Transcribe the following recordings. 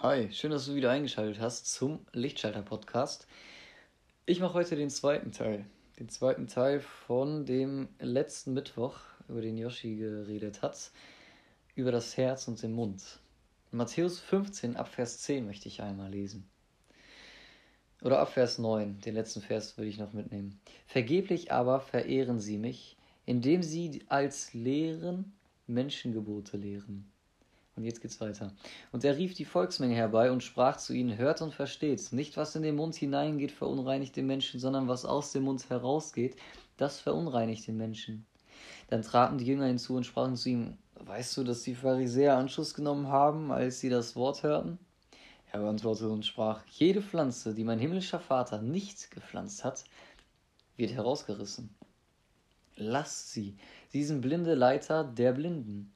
Hi, schön, dass du wieder eingeschaltet hast zum Lichtschalter-Podcast. Ich mache heute den zweiten Teil. Den zweiten Teil von dem letzten Mittwoch, über den Yoshi geredet hat, über das Herz und den Mund. Matthäus 15 ab Vers 10 möchte ich einmal lesen. Oder ab Vers 9, den letzten Vers würde ich noch mitnehmen. Vergeblich aber verehren sie mich, indem sie als Lehren Menschengebote lehren und jetzt geht's weiter. Und er rief die Volksmenge herbei und sprach zu ihnen: Hört und versteht. Nicht was in den Mund hineingeht, verunreinigt den Menschen, sondern was aus dem Mund herausgeht, das verunreinigt den Menschen. Dann traten die Jünger hinzu und sprachen zu ihm: Weißt du, dass die Pharisäer Anschluss genommen haben, als sie das Wort hörten? Er beantwortete und sprach: Jede Pflanze, die mein himmlischer Vater nicht gepflanzt hat, wird herausgerissen. Lasst sie, diesen blinde Leiter der Blinden.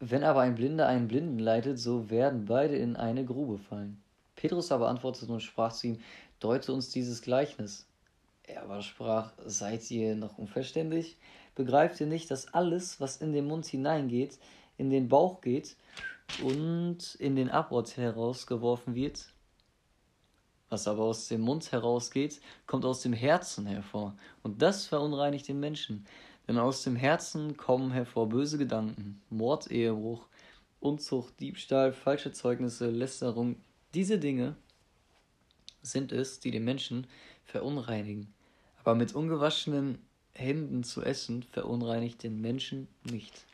Wenn aber ein Blinder einen Blinden leitet, so werden beide in eine Grube fallen. Petrus aber antwortete und sprach zu ihm, deute uns dieses Gleichnis. Er aber sprach, seid ihr noch unverständlich? Begreift ihr nicht, dass alles, was in den Mund hineingeht, in den Bauch geht und in den Abort herausgeworfen wird? Was aber aus dem Mund herausgeht, kommt aus dem Herzen hervor, und das verunreinigt den Menschen. Denn aus dem Herzen kommen hervor böse Gedanken, Mord, Ehebruch, Unzucht, Diebstahl, falsche Zeugnisse, Lästerung. Diese Dinge sind es, die den Menschen verunreinigen. Aber mit ungewaschenen Händen zu essen, verunreinigt den Menschen nicht.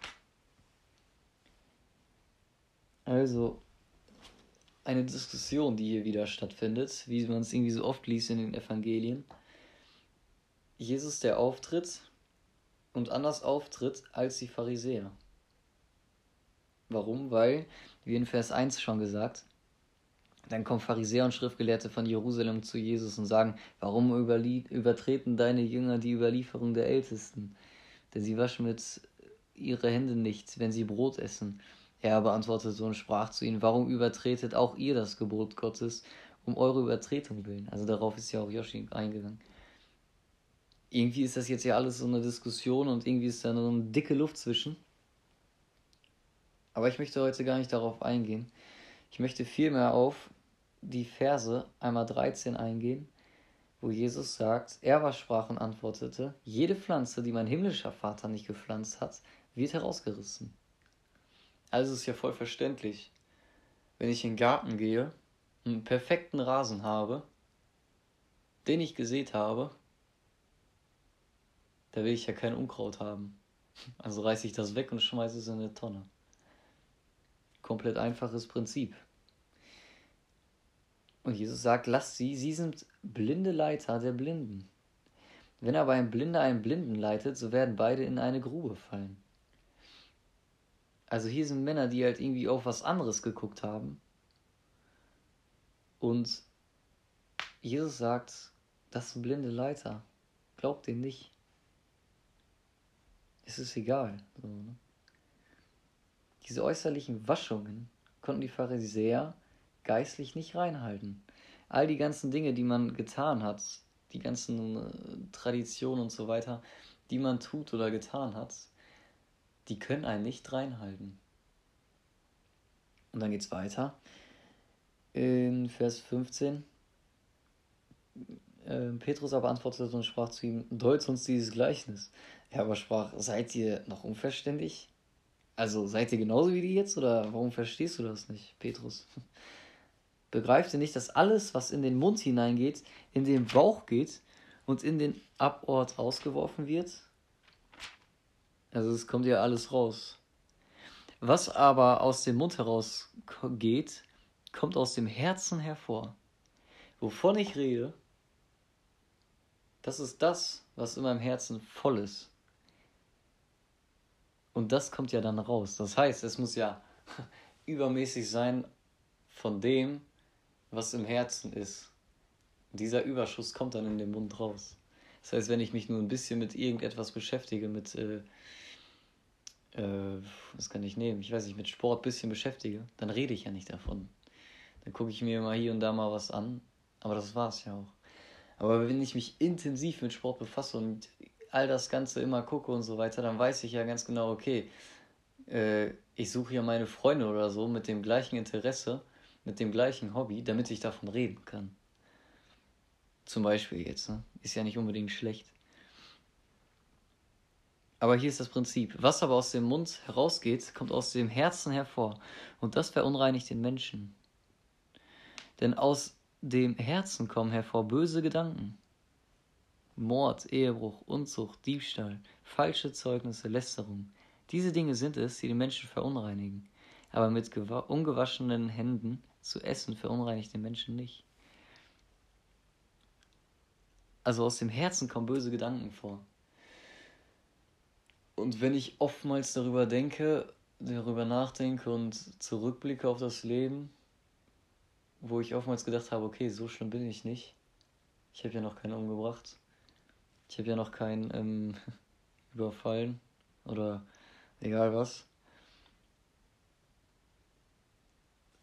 Also, eine Diskussion, die hier wieder stattfindet, wie man es irgendwie so oft liest in den Evangelien. Jesus, der auftritt und anders auftritt als die Pharisäer. Warum? Weil, wie in Vers 1 schon gesagt, dann kommen Pharisäer und Schriftgelehrte von Jerusalem zu Jesus und sagen, warum übertreten deine Jünger die Überlieferung der Ältesten? Denn sie waschen mit ihre Hände nicht, wenn sie Brot essen. Er beantwortete und sprach zu ihnen, warum übertretet auch ihr das Gebot Gottes um eure Übertretung willen? Also darauf ist ja auch Joshi eingegangen irgendwie ist das jetzt ja alles so eine Diskussion und irgendwie ist da so eine dicke Luft zwischen. Aber ich möchte heute gar nicht darauf eingehen. Ich möchte vielmehr auf die Verse einmal 13 eingehen, wo Jesus sagt, er war sprach und antwortete, jede Pflanze, die mein himmlischer Vater nicht gepflanzt hat, wird herausgerissen. Also ist ja voll verständlich, wenn ich in den Garten gehe, einen perfekten Rasen habe, den ich gesät habe, da will ich ja kein Unkraut haben. Also reiße ich das weg und schmeiße es in eine Tonne. Komplett einfaches Prinzip. Und Jesus sagt, lasst sie, sie sind blinde Leiter der Blinden. Wenn aber ein Blinder einen Blinden leitet, so werden beide in eine Grube fallen. Also hier sind Männer, die halt irgendwie auf was anderes geguckt haben. Und Jesus sagt, das sind blinde Leiter. Glaubt denen nicht es ist egal. So, ne? Diese äußerlichen Waschungen konnten die Pharisäer geistlich nicht reinhalten. All die ganzen Dinge, die man getan hat, die ganzen äh, Traditionen und so weiter, die man tut oder getan hat, die können einen nicht reinhalten. Und dann geht es weiter. In Vers 15. Äh, Petrus aber antwortete und sprach zu ihm: Deut uns dieses Gleichnis. Er aber sprach, seid ihr noch unverständlich? Also seid ihr genauso wie die jetzt oder warum verstehst du das nicht, Petrus? Begreift ihr nicht, dass alles, was in den Mund hineingeht, in den Bauch geht und in den Abort rausgeworfen wird? Also es kommt ja alles raus. Was aber aus dem Mund heraus geht, kommt aus dem Herzen hervor. Wovon ich rede, das ist das, was in meinem Herzen voll ist. Und das kommt ja dann raus. Das heißt, es muss ja übermäßig sein von dem, was im Herzen ist. dieser Überschuss kommt dann in den Mund raus. Das heißt, wenn ich mich nur ein bisschen mit irgendetwas beschäftige, mit, äh, äh, was kann ich nehmen? Ich weiß nicht, mit Sport ein bisschen beschäftige, dann rede ich ja nicht davon. Dann gucke ich mir mal hier und da mal was an, aber das war es ja auch. Aber wenn ich mich intensiv mit Sport befasse und all das Ganze immer gucke und so weiter, dann weiß ich ja ganz genau, okay, äh, ich suche ja meine Freunde oder so mit dem gleichen Interesse mit dem gleichen Hobby, damit ich davon reden kann. Zum Beispiel jetzt, ne? Ist ja nicht unbedingt schlecht. Aber hier ist das Prinzip. Was aber aus dem Mund herausgeht, kommt aus dem Herzen hervor. Und das verunreinigt den Menschen. Denn aus dem Herzen kommen hervor böse Gedanken. Mord, Ehebruch, Unzucht, Diebstahl, falsche Zeugnisse, Lästerung. Diese Dinge sind es, die den Menschen verunreinigen. Aber mit ungewaschenen Händen zu essen verunreinigt den Menschen nicht. Also aus dem Herzen kommen böse Gedanken vor. Und wenn ich oftmals darüber denke, darüber nachdenke und zurückblicke auf das Leben, wo ich oftmals gedacht habe, okay, so schlimm bin ich nicht. Ich habe ja noch keinen umgebracht. Ich habe ja noch keinen ähm, überfallen oder egal was.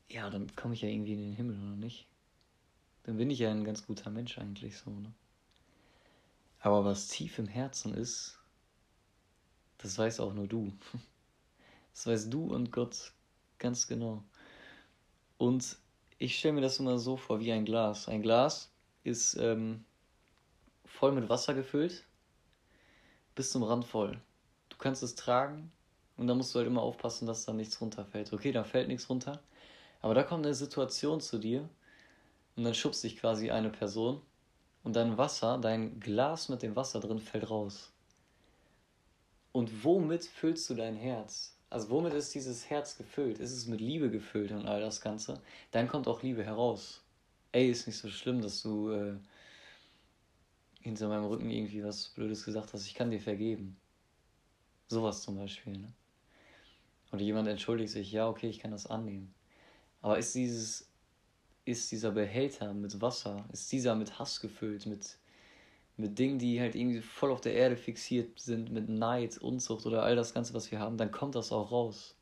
Ja, dann komme ich ja irgendwie in den Himmel, oder nicht? Dann bin ich ja ein ganz guter Mensch eigentlich so, ne? Aber was tief im Herzen ist, das weiß auch nur du. Das weißt du und Gott ganz genau. Und ich stelle mir das immer so vor wie ein Glas. Ein Glas ist ähm, voll mit Wasser gefüllt, bis zum Rand voll. Du kannst es tragen und da musst du halt immer aufpassen, dass da nichts runterfällt. Okay, da fällt nichts runter, aber da kommt eine Situation zu dir und dann schubst dich quasi eine Person und dein Wasser, dein Glas mit dem Wasser drin fällt raus. Und womit füllst du dein Herz? Also womit ist dieses Herz gefüllt? Ist es mit Liebe gefüllt und all das Ganze? Dann kommt auch Liebe heraus. Ey, ist nicht so schlimm, dass du äh, hinter meinem Rücken irgendwie was Blödes gesagt hast. Ich kann dir vergeben. Sowas zum Beispiel. Ne? Oder jemand entschuldigt sich, ja, okay, ich kann das annehmen. Aber ist dieses, ist dieser Behälter mit Wasser, ist dieser mit Hass gefüllt, mit mit Dingen, die halt irgendwie voll auf der Erde fixiert sind, mit Neid, Unzucht oder all das Ganze, was wir haben, dann kommt das auch raus.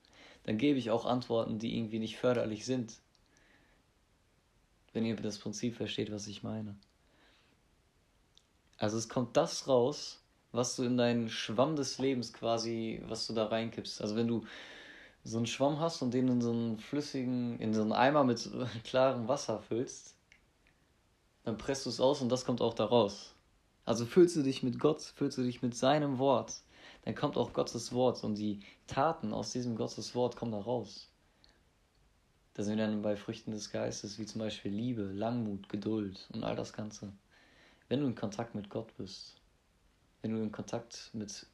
Dann gebe ich auch Antworten, die irgendwie nicht förderlich sind. Wenn ihr das Prinzip versteht, was ich meine. Also es kommt das raus, was du in deinen Schwamm des Lebens quasi, was du da reinkippst. Also wenn du so einen Schwamm hast und den in so einen flüssigen, in so einen Eimer mit klarem Wasser füllst, dann presst du es aus und das kommt auch da raus. Also fühlst du dich mit Gott, fühlst du dich mit seinem Wort, dann kommt auch Gottes Wort und die Taten aus diesem Gottes Wort kommen da raus. Da sind wir dann bei Früchten des Geistes, wie zum Beispiel Liebe, Langmut, Geduld und all das Ganze. Wenn du in Kontakt mit Gott bist, wenn du in Kontakt mit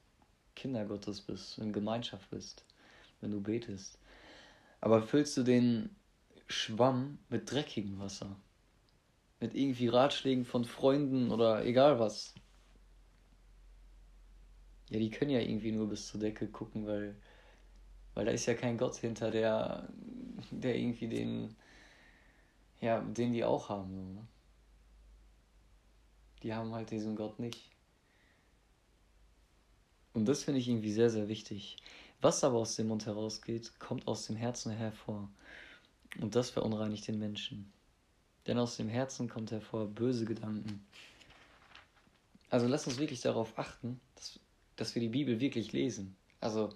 Kinder Gottes bist, in Gemeinschaft bist, wenn du betest. Aber füllst du den Schwamm mit dreckigem Wasser, mit irgendwie Ratschlägen von Freunden oder egal was. Ja, die können ja irgendwie nur bis zur Decke gucken, weil, weil da ist ja kein Gott hinter, der, der irgendwie den, ja, den die auch haben. So, ne? Die haben halt diesen Gott nicht. Und das finde ich irgendwie sehr, sehr wichtig. Was aber aus dem Mund herausgeht, kommt aus dem Herzen hervor. Und das verunreinigt den Menschen denn aus dem Herzen kommt hervor böse Gedanken. Also lass uns wirklich darauf achten, dass, dass wir die Bibel wirklich lesen. Also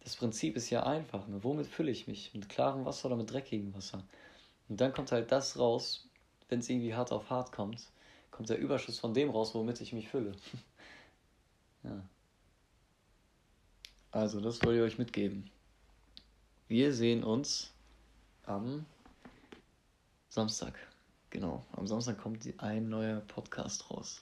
das Prinzip ist ja einfach. Ne? Womit fülle ich mich? Mit klarem Wasser oder mit dreckigem Wasser? Und dann kommt halt das raus, wenn es irgendwie hart auf hart kommt, kommt der Überschuss von dem raus, womit ich mich fülle. ja. Also, das wollte ich euch mitgeben. Wir sehen uns am Samstag. Genau, am Samstag kommt ein neuer Podcast raus.